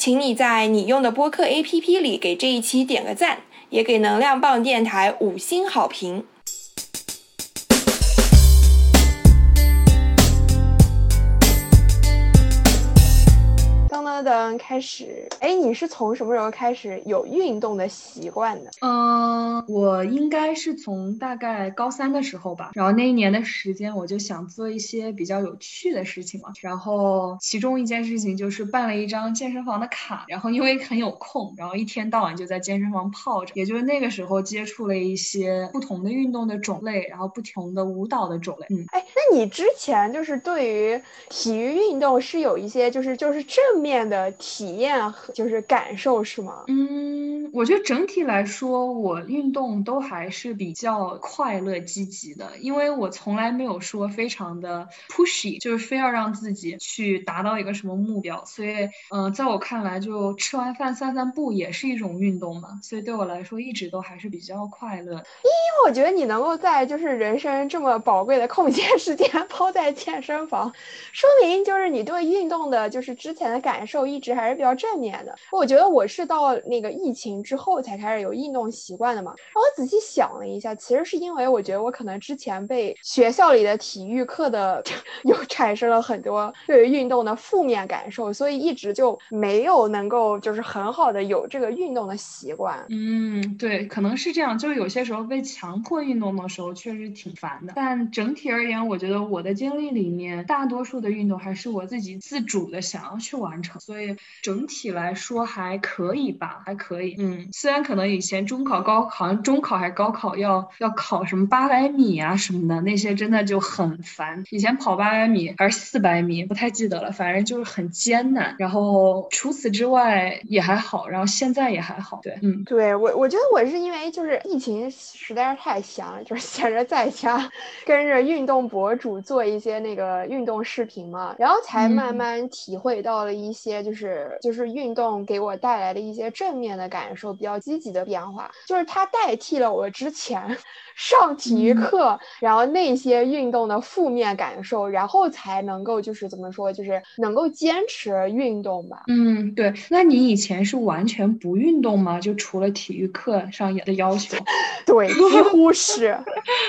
请你在你用的播客 APP 里给这一期点个赞，也给能量棒电台五星好评。噔噔，开始。哎，你是从什么时候开始有运动的习惯的？嗯，我应该是从大概高三的时候吧。然后那一年的时间，我就想做一些比较有趣的事情嘛。然后其中一件事情就是办了一张健身房的卡。然后因为很有空，然后一天到晚就在健身房泡着。也就是那个时候接触了一些不同的运动的种类，然后不同的舞蹈的种类。嗯，哎，那你之前就是对于体育运动是有一些就是就是正面。的体验和就是感受是吗？嗯，我觉得整体来说，我运动都还是比较快乐积极的，因为我从来没有说非常的 pushy，就是非要让自己去达到一个什么目标。所以，嗯，在我看来，就吃完饭散散步也是一种运动嘛。所以对我来说，一直都还是比较快乐。因为我觉得你能够在就是人生这么宝贵的空闲 时间 抛在健身房，说明就是你对运动的就是之前的感受。一直还是比较正面的。我觉得我是到那个疫情之后才开始有运动习惯的嘛。然后我仔细想了一下，其实是因为我觉得我可能之前被学校里的体育课的 又产生了很多对于运动的负面感受，所以一直就没有能够就是很好的有这个运动的习惯。嗯，对，可能是这样。就是有些时候被强迫运动的时候，确实挺烦的。但整体而言，我觉得我的经历里面，大多数的运动还是我自己自主的想要去完成。所以整体来说还可以吧，还可以。嗯，虽然可能以前中考、高好像中考还是高考要要考什么八百米啊什么的，那些真的就很烦。以前跑八百米还是四百米，不太记得了，反正就是很艰难。然后除此之外也还好，然后现在也还好。对，嗯，对我我觉得我是因为就是疫情实在是太闲了，就是闲着在家跟着运动博主做一些那个运动视频嘛，然后才慢慢体会到了一些。些就是就是运动给我带来的一些正面的感受，比较积极的变化，就是它代替了我之前。上体育课，然后那些运动的负面感受，然后才能够就是怎么说，就是能够坚持运动吧。嗯，对。那你以前是完全不运动吗？就除了体育课上的要求？对，几乎是。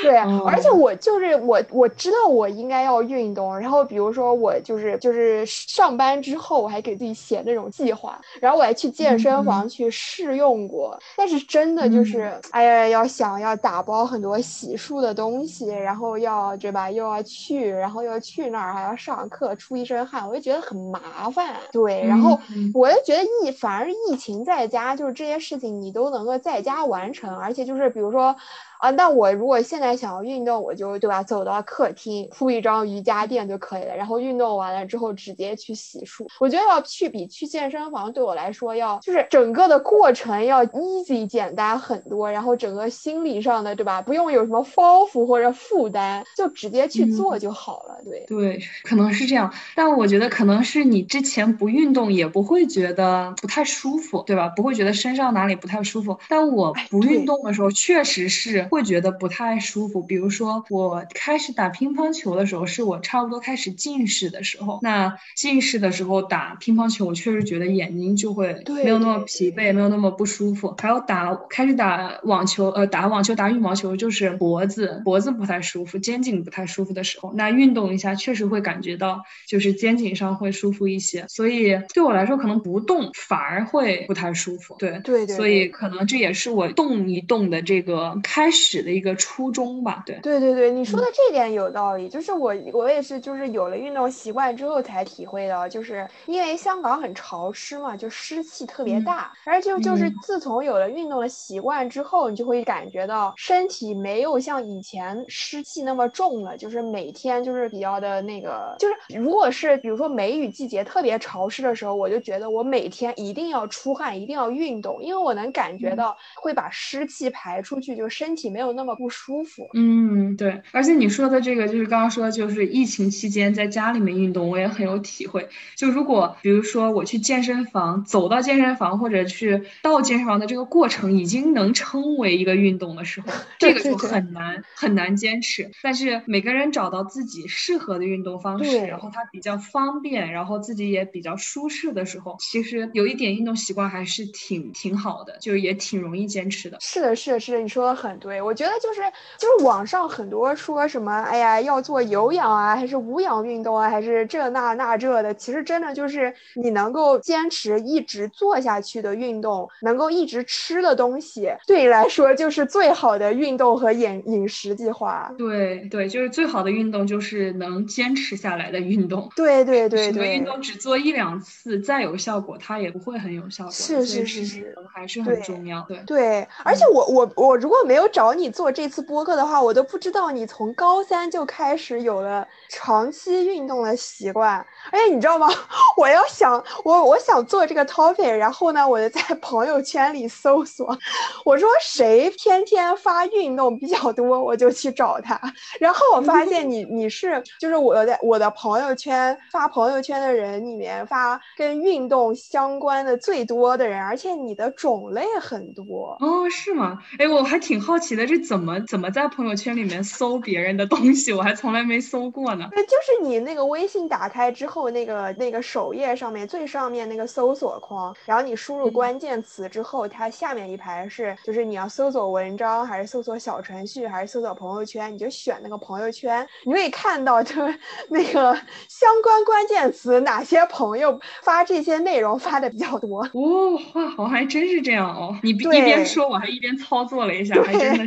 对，而且我就是我，我知道我应该要运动。然后比如说我就是就是上班之后，我还给自己写那种计划，然后我还去健身房去试用过。但是真的就是，哎呀，要想要打包很。很多洗漱的东西，然后要对吧？又要去，然后又去那儿，还要上课，出一身汗，我就觉得很麻烦。对，然后我就觉得疫，反而疫情在家，就是这些事情你都能够在家完成，而且就是比如说。啊，那我如果现在想要运动，我就对吧，走到客厅铺一张瑜伽垫就可以了，然后运动完了之后直接去洗漱。我觉得要去比去健身房对我来说要就是整个的过程要 easy 简单很多，然后整个心理上的对吧，不用有什么包袱或者负担，就直接去做就好了。对对，可能是这样，但我觉得可能是你之前不运动也不会觉得不太舒服，对吧？不会觉得身上哪里不太舒服。但我不运动的时候，确实是。会觉得不太舒服，比如说我开始打乒乓球的时候，是我差不多开始近视的时候。那近视的时候打乒乓球，我确实觉得眼睛就会没有那么疲惫，没有那么不舒服。还有打开始打网球，呃，打网球、打羽毛球，就是脖子脖子不太舒服，肩颈不太舒服的时候，那运动一下确实会感觉到就是肩颈上会舒服一些。所以对我来说，可能不动反而会不太舒服。对对对，所以可能这也是我动一动的这个开始。始的一个初衷吧。对，对对对，你说的这点有道理。就是我我也是，就是有了运动习惯之后才体会到，就是因为香港很潮湿嘛，就湿气特别大，而就就是自从有了运动的习惯之后，你就会感觉到身体没有像以前湿气那么重了，就是每天就是比较的那个，就是如果是比如说梅雨季节特别潮湿的时候，我就觉得我每天一定要出汗，一定要运动，因为我能感觉到会把湿气排出去，就身体没有那么不舒服。嗯，对。而且你说的这个，就是刚刚说，就是疫情期间在家里面运动，我也很有体会。就如果比如说我去健身房，走到健身房或者去到健身房的这个过程，已经能称为一个运动的时候，这个就很难很难坚持。但是每个人找到自己适合的运动方式，然后它比较方便，然后自己也比较舒适的时候，其实有一点运动习惯还是挺挺好的，就是也挺容易坚持的。是的，是的，是的，你说的很对。我觉得就是就是网上很多说什么，哎呀，要做有氧啊，还是无氧运动啊，还是这那那这的，其实真的就是你能够坚持一直做下去的运动，能够一直吃的东西，对你来说就是最好的运动和饮饮食计划。对对，就是最好的运动就是能坚持下来的运动。对对对对，运动只做一两次再有效果，它也不会很有效果。是是是是，还是很重要。对对，而且我我我如果没有找你做这次播客的话，我都不知道你从高三就开始有了长期运动的习惯。而且你知道吗？我要想我我想做这个 topic，然后呢，我就在朋友圈里搜索，我说谁天天发运动比较多，我就去找他。然后我 发现你你是就是我在我的朋友圈发朋友圈的人里面发跟运动相关的最多的人，而且你的种类很多哦，是吗？哎，我还挺好奇的，是怎么怎么在朋友圈里面搜别人的东西？我还从来没搜过呢。对，就是你那个微信打开之后，那个那个首页上面最上面那个搜索框，然后你输入关键词之后，它下面一排是就是你要搜索文章，还是搜索小程序，还是搜索朋友圈，你就选那个朋友圈，你可以看到就 那个相关关键词哪些朋友发这些内容发的比较多。哦，哇，我还真是这样哦。你一边说，我还一边操作了一下，还真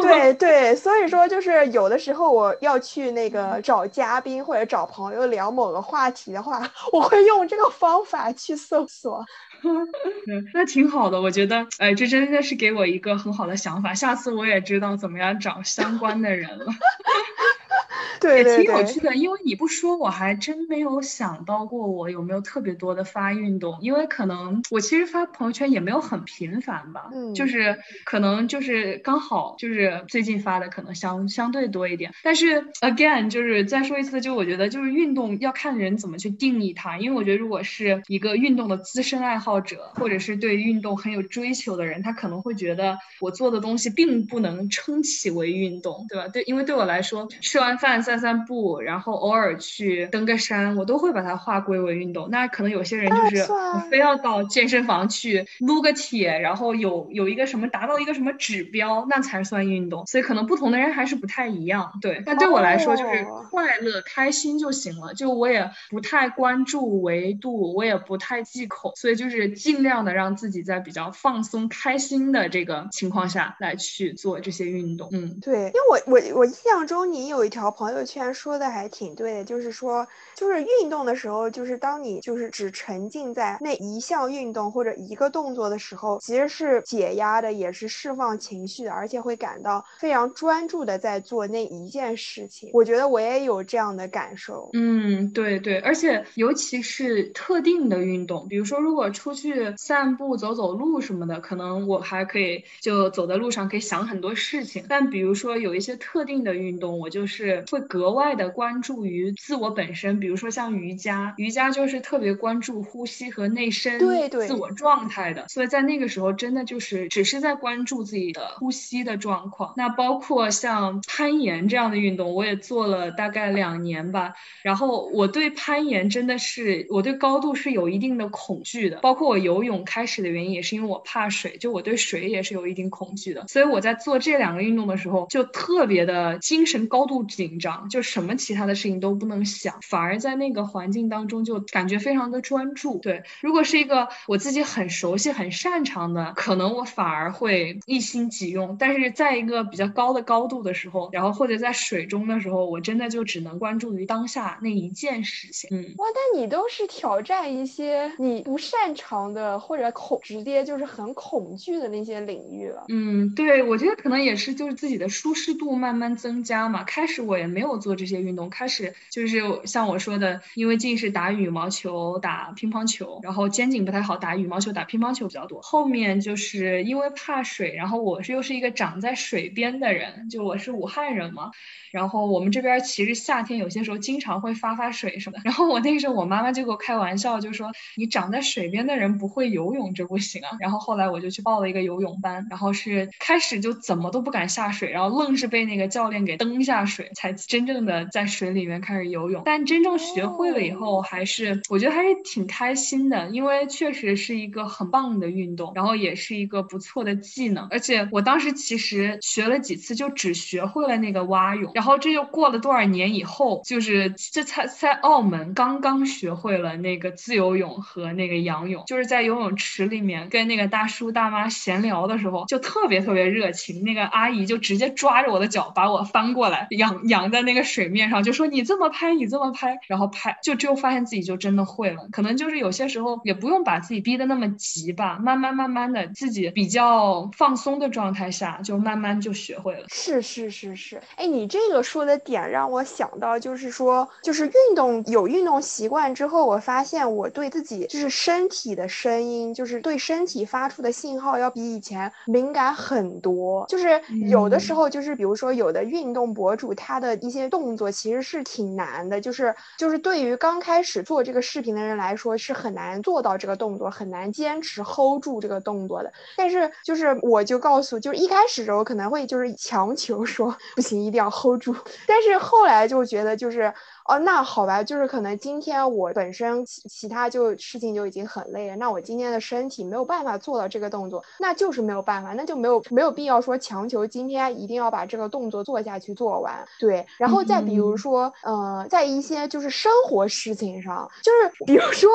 对对，所以说 就是有的时候我要去那个找嘉宾或者找朋友聊某个话题的话，我会用这个方法去搜索。那挺好的，我觉得，哎，这真的是给我一个很好的想法，下次我也知道怎么样找相关的人了。对，也挺有趣的，因为你不说，我还真没有想到过我有没有特别多的发运动，因为可能我其实发朋友圈也没有很频繁吧，嗯，就是可能就是刚好就是最近发的可能相相对多一点，但是 again 就是再说一次，就我觉得就是运动要看人怎么去定义它，因为我觉得如果是一个运动的资深爱好者，或者是对运动很有追求的人，他可能会觉得我做的东西并不能称其为运动，对吧？对，因为对我来说，吃完饭散散步，然后偶尔去登个山，我都会把它划归为运动。那可能有些人就是非要到健身房去撸个铁，然后有有一个什么达到一个什么指标，那才算运动。所以可能不同的人还是不太一样。对，但对我来说就是快乐开心就行了。就我也不太关注维度，我也不太忌口，所以就是尽量的让自己在比较放松开心的这个情况下来去做这些运动。嗯，对，因为我我我印象中你有一条朋友。圈说的还挺对的，就是说，就是运动的时候，就是当你就是只沉浸在那一项运动或者一个动作的时候，其实是解压的，也是释放情绪的，而且会感到非常专注的在做那一件事情。我觉得我也有这样的感受。嗯，对对，而且尤其是特定的运动，比如说如果出去散步、走走路什么的，可能我还可以就走在路上可以想很多事情。但比如说有一些特定的运动，我就是会。格外的关注于自我本身，比如说像瑜伽，瑜伽就是特别关注呼吸和内身对对自我状态的，所以在那个时候真的就是只是在关注自己的呼吸的状况。那包括像攀岩这样的运动，我也做了大概两年吧。然后我对攀岩真的是我对高度是有一定的恐惧的，包括我游泳开始的原因也是因为我怕水，就我对水也是有一定恐惧的。所以我在做这两个运动的时候，就特别的精神高度紧张。张，就什么其他的事情都不能想，反而在那个环境当中就感觉非常的专注。对，如果是一个我自己很熟悉、很擅长的，可能我反而会一心几用。但是在一个比较高的高度的时候，然后或者在水中的时候，我真的就只能关注于当下那一件事情。嗯，哇，但你都是挑战一些你不擅长的，或者恐直接就是很恐惧的那些领域了。嗯，对，我觉得可能也是就是自己的舒适度慢慢增加嘛。开始我也没有做这些运动，开始就是像我说的，因为近视打羽毛球、打乒乓球，然后肩颈不太好，打羽毛球、打乒乓球比较多。后面就是因为怕水，然后我是又是一个长在水边的人，就我是武汉人嘛。然后我们这边其实夏天有些时候经常会发发水什么。然后我那个时候我妈妈就给我开玩笑，就说你长在水边的人不会游泳这不行啊。然后后来我就去报了一个游泳班，然后是开始就怎么都不敢下水，然后愣是被那个教练给蹬下水，才真正的在水里面开始游泳。但真正学会了以后，还是我觉得还是挺开心的，因为确实是一个很棒的运动，然后也是一个不错的技能。而且我当时其实学了几次，就只学会了那个蛙泳。然后这就过了多少年以后，就是这才在澳门刚刚学会了那个自由泳和那个仰泳，就是在游泳池里面跟那个大叔大妈闲聊的时候，就特别特别热情。那个阿姨就直接抓着我的脚把我翻过来，仰仰在那个水面上，就说你这么拍，你这么拍，然后拍就只有发现自己就真的会了。可能就是有些时候也不用把自己逼得那么急吧，慢慢慢慢的自己比较放松的状态下，就慢慢就学会了。是是是是，哎，你。这个说的点让我想到，就是说，就是运动有运动习惯之后，我发现我对自己就是身体的声音，就是对身体发出的信号要比以前敏感很多。就是有的时候，就是比如说有的运动博主，他的一些动作其实是挺难的，就是就是对于刚开始做这个视频的人来说是很难做到这个动作，很难坚持 hold 住这个动作的。但是就是我就告诉，就是一开始的时候可能会就是强求说 不行，一定要 hold 住。但是后来就觉得就是。哦，那好吧，就是可能今天我本身其其他就事情就已经很累了，那我今天的身体没有办法做到这个动作，那就是没有办法，那就没有没有必要说强求今天一定要把这个动作做下去做完。对，然后再比如说，呃，在一些就是生活事情上，就是比如说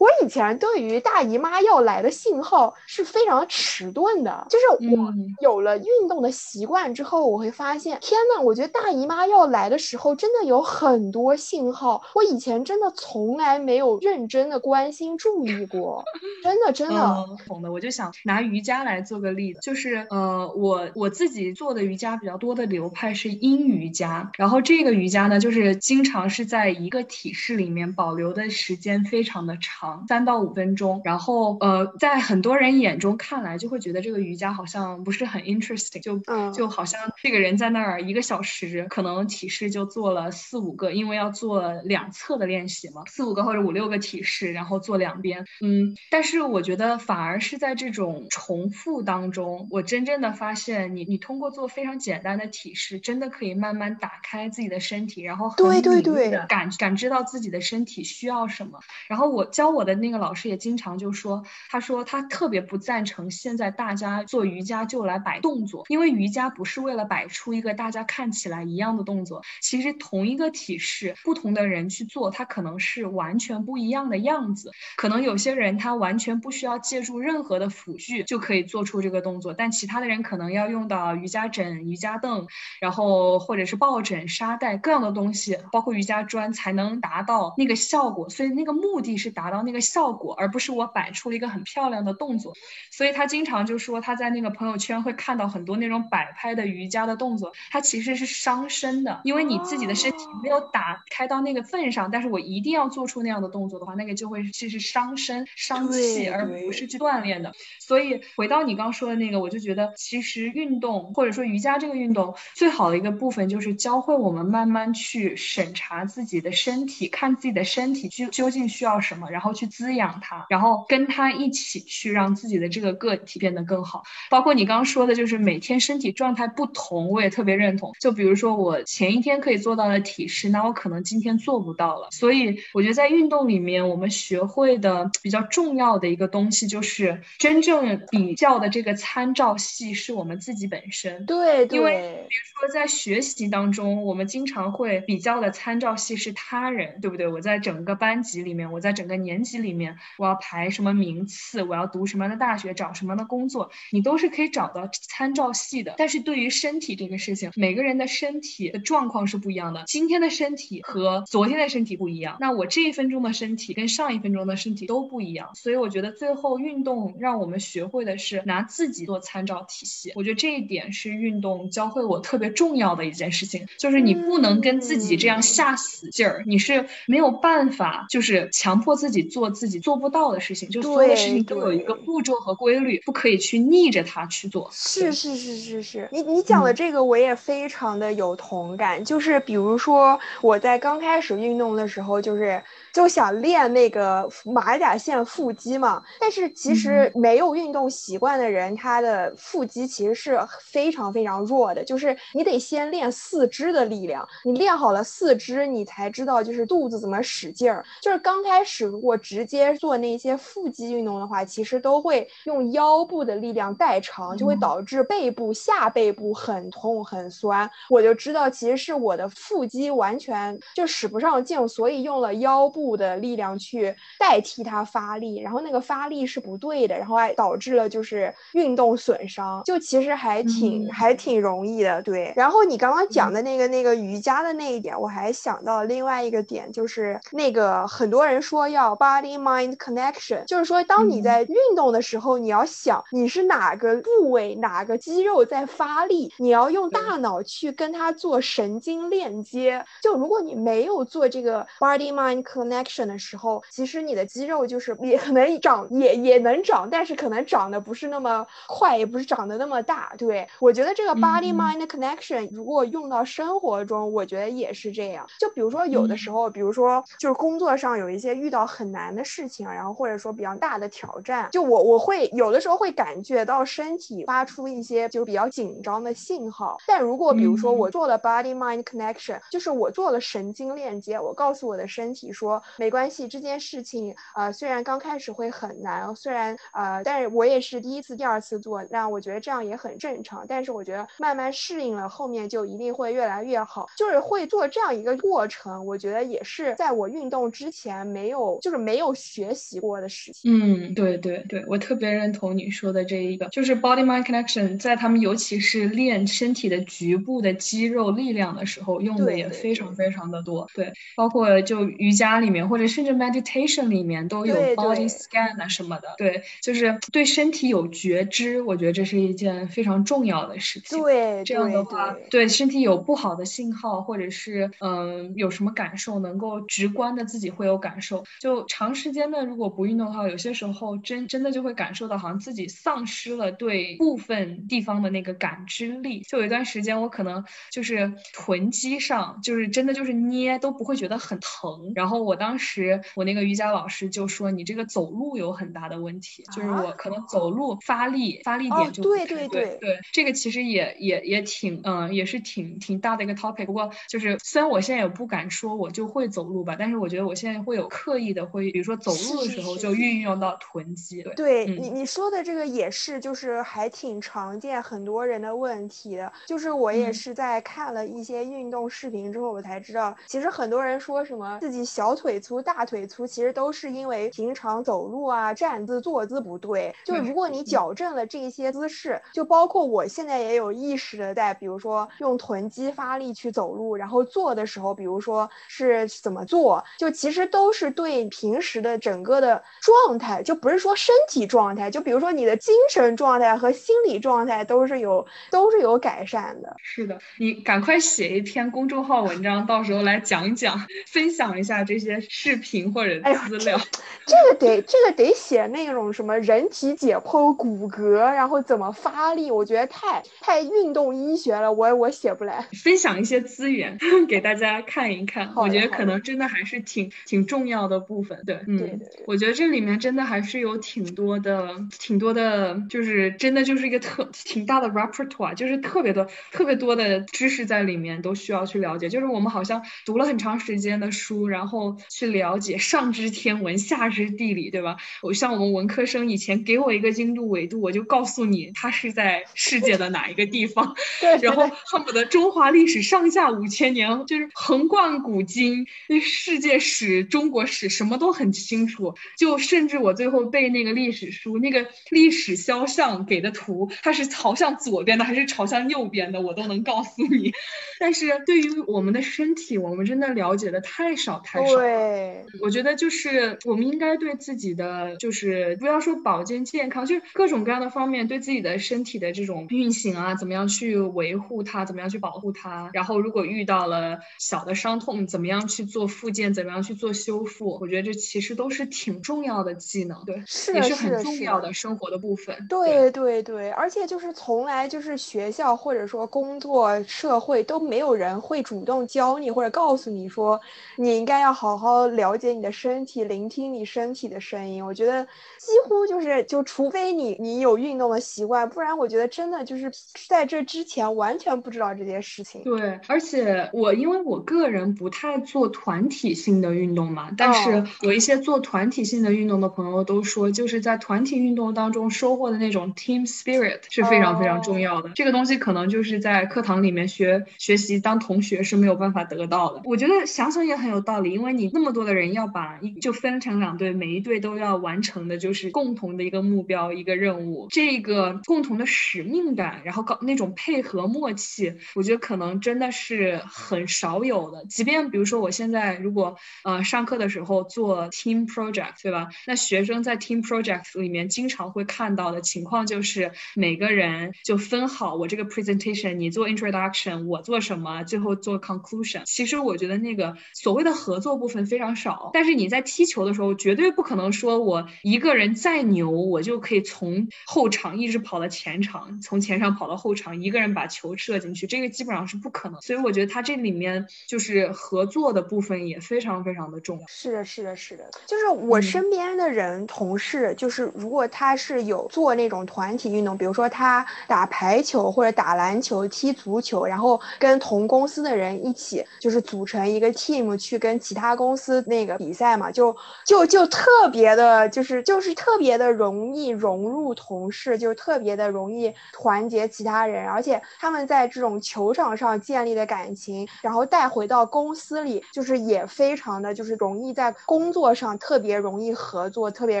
我以前对于大姨妈要来的信号是非常迟钝的，就是我有了运动的习惯之后，我会发现，天呐，我觉得大姨妈要来的时候真的有很多。信号，我以前真的从来没有认真的关心注意过，真的真的。懂的，我就想拿瑜伽来做个例子，就是呃，我我自己做的瑜伽比较多的流派是阴瑜伽，然后这个瑜伽呢，就是经常是在一个体式里面保留的时间非常的长，三到五分钟，然后呃，在很多人眼中看来就会觉得这个瑜伽好像不是很 interesting，就就好像这个人在那儿一个小时，可能体式就做了四五个，因为。要做两侧的练习嘛，四五个或者五六个体式，然后做两边。嗯，但是我觉得反而是在这种重复当中，我真正的发现，你你通过做非常简单的体式，真的可以慢慢打开自己的身体，然后很敏锐的感感知到自己的身体需要什么。然后我教我的那个老师也经常就说，他说他特别不赞成现在大家做瑜伽就来摆动作，因为瑜伽不是为了摆出一个大家看起来一样的动作，其实同一个体式。不同的人去做，他可能是完全不一样的样子。可能有些人他完全不需要借助任何的辅具就可以做出这个动作，但其他的人可能要用到瑜伽枕、瑜伽凳，然后或者是抱枕、沙袋各样的东西，包括瑜伽砖，才能达到那个效果。所以那个目的是达到那个效果，而不是我摆出了一个很漂亮的动作。所以他经常就说他在那个朋友圈会看到很多那种摆拍的瑜伽的动作，它其实是伤身的，因为你自己的身体没有打。开到那个份上，但是我一定要做出那样的动作的话，那个就会其实伤身伤气，而不是去锻炼的。所以回到你刚说的那个，我就觉得其实运动或者说瑜伽这个运动最好的一个部分就是教会我们慢慢去审查自己的身体，看自己的身体究究竟需要什么，然后去滋养它，然后跟它一起去让自己的这个个体变得更好。包括你刚刚说的，就是每天身体状态不同，我也特别认同。就比如说我前一天可以做到的体式，那我可能今天做不到了。所以我觉得在运动里面，我们学会的比较重要的一个东西就是真正。比较的这个参照系是我们自己本身，对，因为比如说在学习当中，中，我们经常会比较的参照系是他人，对不对？我在整个班级里面，我在整个年级里面，我要排什么名次，我要读什么样的大学，找什么样的工作，你都是可以找到参照系的。但是对于身体这个事情，每个人的身体的状况是不一样的。今天的身体和昨天的身体不一样，那我这一分钟的身体跟上一分钟的身体都不一样。所以我觉得最后运动让我们学会的是拿自己做参照体系。我觉得这一点是运动教会我特别重要的一件事情，就是你不能跟自己这样下死劲儿，你是没有办法，就是强迫自己做自己做不到的事情。就所有的事情都有一个步骤和规律，不可以去逆着它去做。是是是是是，你你讲的这个我也非常的有同感。就是比如说我在刚开始运动的时候，就是。就想练那个马甲线腹肌嘛，但是其实没有运动习惯的人，他的腹肌其实是非常非常弱的。就是你得先练四肢的力量，你练好了四肢，你才知道就是肚子怎么使劲儿。就是刚开始如果直接做那些腹肌运动的话，其实都会用腰部的力量代偿，就会导致背部下背部很痛很酸。我就知道其实是我的腹肌完全就使不上劲，所以用了腰部。的力量去代替它发力，然后那个发力是不对的，然后还导致了就是运动损伤，就其实还挺还挺容易的，对。然后你刚刚讲的那个那个瑜伽的那一点，我还想到另外一个点，就是那个很多人说要 body mind connection，就是说当你在运动的时候，你要想你是哪个部位哪个肌肉在发力，你要用大脑去跟它做神经链接。就如果你没有做这个 body mind connection。的时候，其实你的肌肉就是也可能长，也也能长，但是可能长得不是那么快，也不是长得那么大。对我觉得这个 body mind connection 如果用到生活中，我觉得也是这样。就比如说有的时候，比如说就是工作上有一些遇到很难的事情，然后或者说比较大的挑战，就我我会有的时候会感觉到身体发出一些就是比较紧张的信号。但如果比如说我做了 body mind connection，就是我做了神经链接，我告诉我的身体说。没关系，这件事情呃虽然刚开始会很难，虽然呃，但是我也是第一次、第二次做，那我觉得这样也很正常。但是我觉得慢慢适应了，后面就一定会越来越好。就是会做这样一个过程，我觉得也是在我运动之前没有，就是没有学习过的事情。嗯，对对对，我特别认同你说的这一个，就是 body mind connection，在他们尤其是练身体的局部的肌肉力量的时候，用的也非常非常的多。对，包括就瑜伽里面。或者甚至 meditation 里面都有 body scan 啊什么的，对，就是对身体有觉知，我觉得这是一件非常重要的事情。对，这样的话，对身体有不好的信号，或者是嗯有什么感受，能够直观的自己会有感受。就长时间的如果不运动的话，有些时候真真的就会感受到好像自己丧失了对部分地方的那个感知力。就有一段时间，我可能就是臀肌上，就是真的就是捏都不会觉得很疼，然后我当。时我那个瑜伽老师就说你这个走路有很大的问题，就是我可能走路发力发力点就对对对对，这个其实也也也挺嗯也是挺挺大的一个 topic。不过就是虽然我现在也不敢说我就会走路吧，但是我觉得我现在会有刻意的会，比如说走路的时候就运用到臀肌。对你你说的这个也是，就是还挺常见很多人的问题的。就是我也是在看了一些运动视频之后，我才知道，其实很多人说什么自己小腿。粗大腿粗，其实都是因为平常走路啊、站姿、坐姿不对。就如果你矫正了这些姿势，就包括我现在也有意识的在，比如说用臀肌发力去走路，然后做的时候，比如说是怎么做，就其实都是对平时的整个的状态，就不是说身体状态，就比如说你的精神状态和心理状态都是有都是有改善的。是的，你赶快写一篇公众号文章，到时候来讲讲，分享一下这些。视频或者资料，这个得这个得写那种什么人体解剖骨骼，然后怎么发力，我觉得太太运动医学了，我我写不来。分享一些资源 给大家看一看，我觉得可能真的还是挺挺重要的部分。对，嗯，我觉得这里面真的还是有挺多的，挺多的，就是真的就是一个特挺大的 repertoire，就是特别多特别多的知识在里面都需要去了解。就是我们好像读了很长时间的书，然后去了解上知天文下知地理，对吧？我像我们文科生以前给我一个经度纬度，我就告诉你它是在世界的哪一个地方，对，然后恨不得中华历史上下五千年，就是横贯古今，那世界史、中国史什么都很清楚。就甚至我最后背那个历史书，那个历史肖像给的图，它是朝向左边的还是朝向右边的，我都能告诉你。但是对于我们的身体，我们真的了解的太少太少。对，我觉得就是我们应该对自己的，就是不要说保健健康，就是各种各样的方面，对自己的身体的这种运行啊，怎么样去维护它，怎么样去保护它。然后如果遇到了小的伤痛，怎么样去做复健，怎么样去做修复？我觉得这其实都是挺重要的技能，对，是也是很重要的生活的部分。对对对，而且就是从来就是学校或者说工作社会都没有人会主动教你或者告诉你说你应该要好好了解你的身体，聆听你身体的声音。我觉得几乎就是就除非你你有运动的习惯，不然我觉得真的就是在这之前完全不知道这件事情。对，而且我因为我个人不太做团体性的运动嘛，但是有一些做团体性的运动的朋友都说，就是在团体运动当中收获的那种 team spirit 是非常非常重要的。这个东西可能就是在课堂里面学学习当同学是没有办法得到的。我觉得想想也很有道理，因为你那么多的人要把一就分成两队，每一队都要完成的就是共同的一个目标一个任务，这个共同的使命感，然后搞那种配合默契，我觉得可能真的是很少有的。即便比如说我现在如果呃上课的时候做 team project，对吧？那学生在 team project 里面经常会看到的情况就是每个人就分好我这个 presentation，你做 introduction，我做什么，最后做 conclusion。其实我觉得那个所谓的合作部分非常少。但是你在踢球的时候，绝对不可能说我一个人再牛，我就可以从后场一直跑到前场，从前场跑到后场，一个人把球射进去，这个基本上是不可能。所以我觉得他这里面就是合作的部分也非常非常的重要。是的，是的，是的，就是我身边的人、同事，就是如果他是有做那种团体运动，比如说他打排球或者打篮球、踢足球，然后跟同公司的人一起，就是组成一个 team 去跟其他公司那个比赛嘛，就就就特别的，就是就是特别的容易融入同事，就特别的容易团结其他人，而且他们在这种球场上建立的感情，然后带回到公司里，就是也非常的就是容易在工作上特别容易合作，特别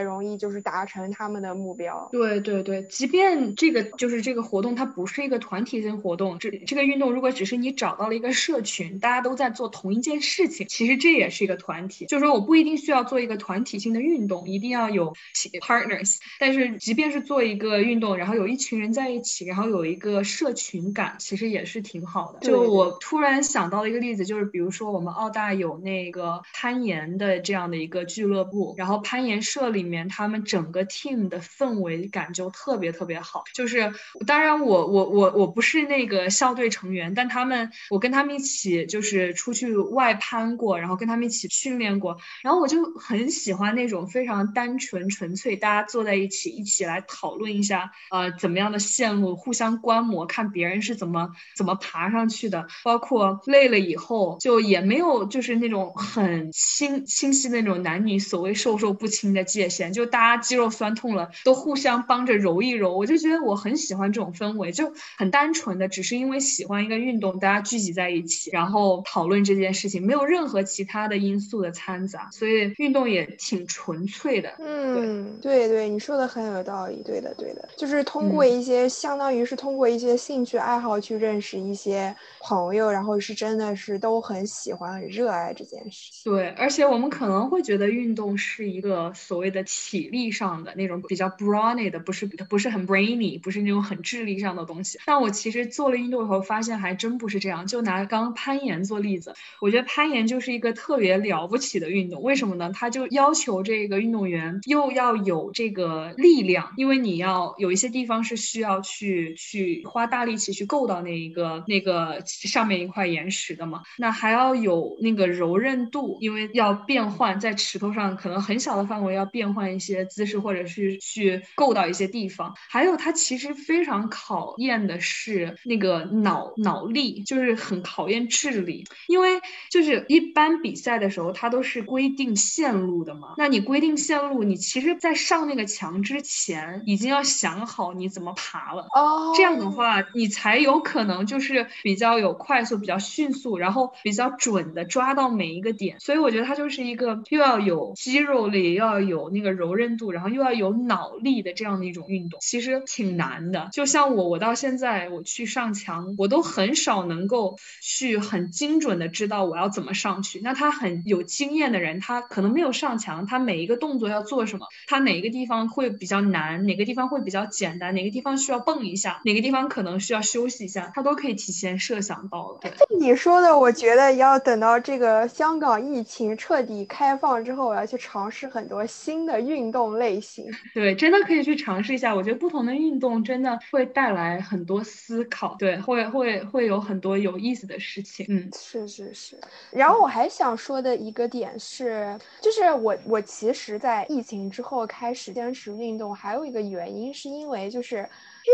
容易就是达成他们的目标。对对对，即便这个就是这个活动，它不是一个团体性活动，这这个运动如果只是你找到了一个社群，大家都在做同一件事情，其实这也是一个团体。就是说我不一定需要做一个团体性的运动，一定要有 partners，但是即便是做一个运动，然后有一群人在一起，然后有一个社群感，其实也是挺好的。就我突然想到一个例子，就是比如说我们澳大有那个攀岩的这样的一个俱乐部，然后攀岩社里面他们整个 team 的氛围感就特别特别好。就是当然我我我我不是那个校队成员，但他们我跟他们一起就是出去外攀过，然后跟他们一起训练过，然后我就很喜欢那种非常单纯纯粹，大家坐在一起一起来讨论一下，呃，怎么样的线路，互相观摩，看别人是怎么怎么爬上去的，包括累了以后就也没有就是那种很清清晰的那种男女所谓授受不亲的界限，就大家肌肉酸痛了都互相帮着揉一揉，我就觉得我很喜欢这种氛围，就很单纯的，只是因为喜欢一个运动，大家聚集在一起，然后讨论这件事情，没有任何其他的因素的掺杂，所以运动也挺纯粹的。嗯，对对，你说的很有道理，对的对的，就是通过一些相当于是通过一些兴趣爱好去认识一些些朋友，然后是真的是都很喜欢、很热爱这件事。对，而且我们可能会觉得运动是一个所谓的体力上的那种比较 brawny 的，不是不是很 brainy，不是那种很智力上的东西。但我其实做了运动以后，发现还真不是这样。就拿刚攀岩做例子，我觉得攀岩就是一个特别了不起的运动。为什么呢？它就要求这个运动员又要有这个力量，因为你要有一些地方是需要去去花大力气去够到那一个那个上面一块岩石的嘛。那还要有那个柔韧度，因为要变换在石头上，可能很小的范围要变换一些姿势，或者是去够到一些地方。还有它其实非常考验的是那个脑脑力，就是很考验智力，因为就是一般比赛的。时候，它都是规定线路的嘛。那你规定线路，你其实，在上那个墙之前，已经要想好你怎么爬了。哦，这样的话，你才有可能就是比较有快速、比较迅速，然后比较准的抓到每一个点。所以我觉得它就是一个又要有肌肉力，又要有那个柔韧度，然后又要有脑力的这样的一种运动，其实挺难的。就像我，我到现在我去上墙，我都很少能够去很精准的知道我要怎么上去。那他很有经验的人，他可能没有上墙，他每一个动作要做什么，他哪一个地方会比较难，哪个地方会比较简单，哪个地方需要蹦一下，哪个地方可能需要休息一下，他都可以提前设想到了。你说的，我觉得要等到这个香港疫情彻底开放之后，我要去尝试很多新的运动类型。对，真的可以去尝试一下。我觉得不同的运动真的会带来很多思考，对，会会会有很多有意思的事情。嗯，是是是。然后我还想说的一个点是，就是我我其实，在疫情之后开始坚持运动，还有一个原因是因为就是。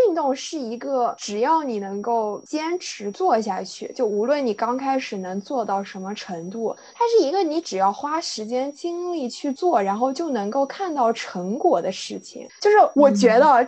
运动是一个，只要你能够坚持做下去，就无论你刚开始能做到什么程度，它是一个你只要花时间精力去做，然后就能够看到成果的事情。就是我觉得，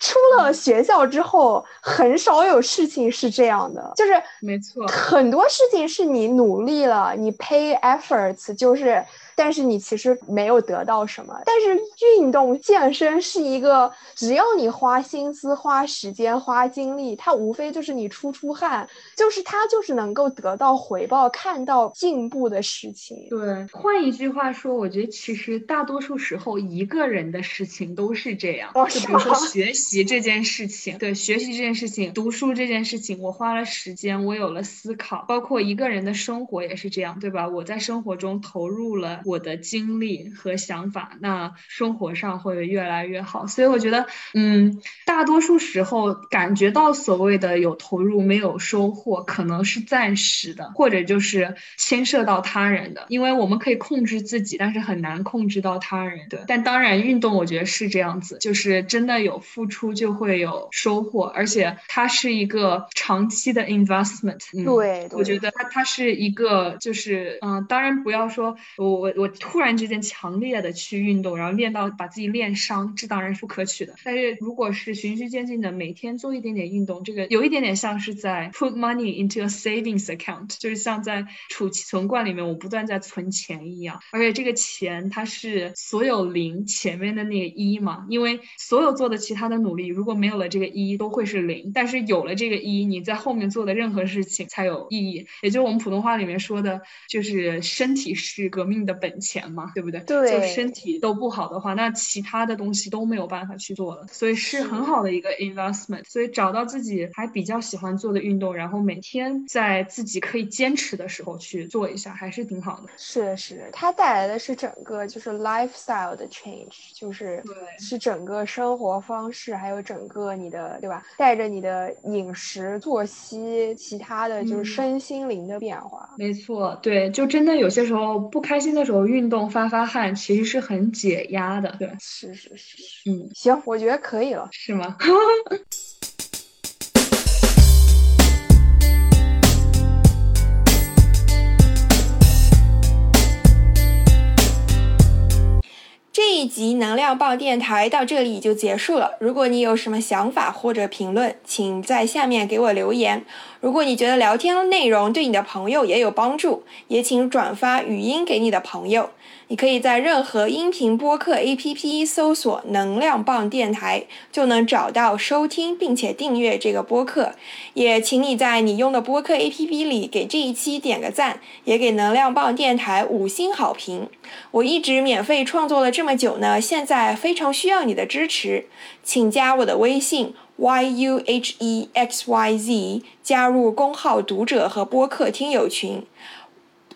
出了学校之后，很少有事情是这样的。就是没错，很多事情是你努力了，你 pay efforts，就是。但是你其实没有得到什么。但是运动健身是一个，只要你花心思、花时间、花精力，它无非就是你出出汗，就是它就是能够得到回报、看到进步的事情。对，换一句话说，我觉得其实大多数时候一个人的事情都是这样。就比如说学习这件事情，对，学习这件事情、读书这件事情，我花了时间，我有了思考，包括一个人的生活也是这样，对吧？我在生活中投入了。我的经历和想法，那生活上会越来越好。所以我觉得，嗯，大多数时候感觉到所谓的有投入没有收获，可能是暂时的，或者就是牵涉到他人的。因为我们可以控制自己，但是很难控制到他人。对，但当然运动我觉得是这样子，就是真的有付出就会有收获，而且它是一个长期的 investment。对，我觉得它它是一个就是嗯，当然不要说我我。我突然之间强烈的去运动，然后练到把自己练伤，这当然是不可取的。但是如果是循序渐进的，每天做一点点运动，这个有一点点像是在 put money into a savings account，就是像在储存罐里面我不断在存钱一样。而且这个钱它是所有零前面的那个一嘛，因为所有做的其他的努力如果没有了这个一都会是零，但是有了这个一，你在后面做的任何事情才有意义。也就是我们普通话里面说的，就是身体是革命的本。钱嘛，对不对？对，就身体都不好的话，那其他的东西都没有办法去做了，所以是很好的一个 investment。所以找到自己还比较喜欢做的运动，然后每天在自己可以坚持的时候去做一下，还是挺好的。是是，它带来的是整个就是 lifestyle 的 change，就是对，是整个生活方式，还有整个你的对吧？带着你的饮食、作息，其他的就是身心灵的变化。没错，对，就真的有些时候不开心的时候。运动发发汗，其实是很解压的。对，是是是是，嗯，行，我觉得可以了，是吗？这一集能量棒电台到这里就结束了。如果你有什么想法或者评论，请在下面给我留言。如果你觉得聊天内容对你的朋友也有帮助，也请转发语音给你的朋友。你可以在任何音频播客 APP 搜索“能量棒电台”，就能找到收听并且订阅这个播客。也请你在你用的播客 APP 里给这一期点个赞，也给能量棒电台五星好评。我一直免费创作了这么久呢，现在非常需要你的支持，请加我的微信 yuhexyz，加入公号读者和播客听友群。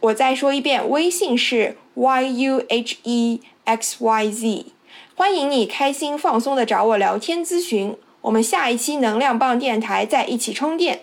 我再说一遍，微信是 y u h e x y z，欢迎你开心放松的找我聊天咨询。我们下一期能量棒电台再一起充电。